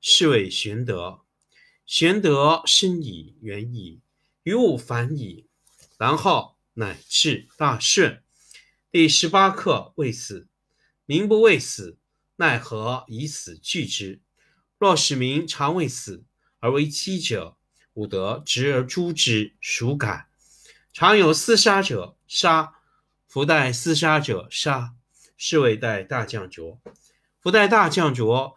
是谓玄德，玄德深矣，远矣，于物反矣，然后乃至大顺。第十八课：未死。民不畏死，奈何以死惧之？若使民常畏死，而为饥者，吾得执而诛之，孰敢？常有厮杀者，杀；夫待厮杀者，杀。是谓待大将浊。夫待大将浊。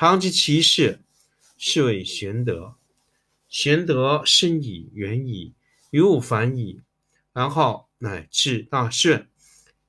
常知其事，是谓玄德。玄德深矣，远矣，于物反矣，然后乃至大顺。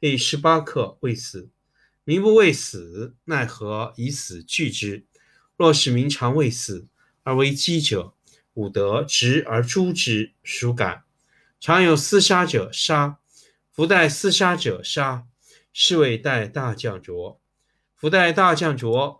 第十八课：未死。民不畏死，奈何以死惧之？若使民常畏死，而为饥者，吾得执而诛之，孰敢？常有厮杀者，杀；夫待厮杀者，杀。是谓待大将浊。夫待大将浊。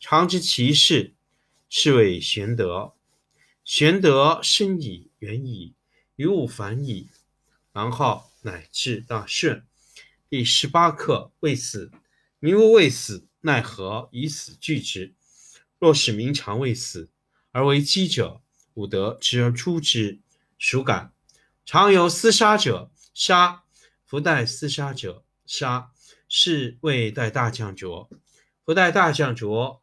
常知其事，是谓玄德。玄德深矣，远矣，于物反矣，然后乃至大顺。第十八课：未死。民无畏死，奈何以死惧之？若使民常畏死，而为饥者，吾得执而诛之，孰敢？常有厮杀者，杀；夫待厮杀者，杀。是谓待大将浊。夫待大将浊。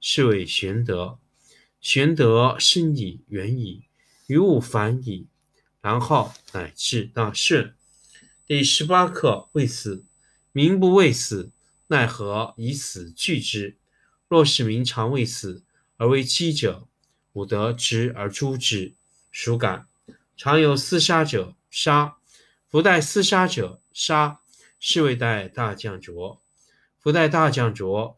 是谓玄德。玄德生矣，远矣，于物反矣，然后乃至大顺。第十八课：未死，民不畏死，奈何以死惧之？若是民常畏死而为饥者，吾得执而诛之。孰敢？常有厮杀者，杀；夫待厮杀者，杀。是谓待大将浊。夫待大将浊，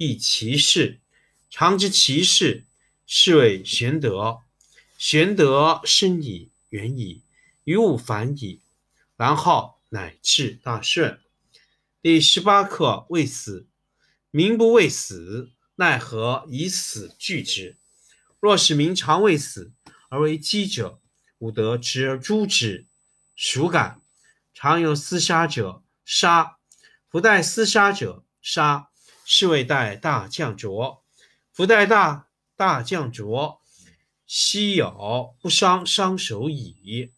亦其事。常知其事，是谓玄德。玄德深矣，远矣，于物反矣，然后。乃至大顺。第十八课：未死，民不畏死，奈何以死惧之？若使民常畏死而为饥者，吾得执而诛之。孰敢？常有厮杀者，杀；不待厮杀者，杀。是谓待大将浊。夫待大大将浊，昔有不伤，伤手矣。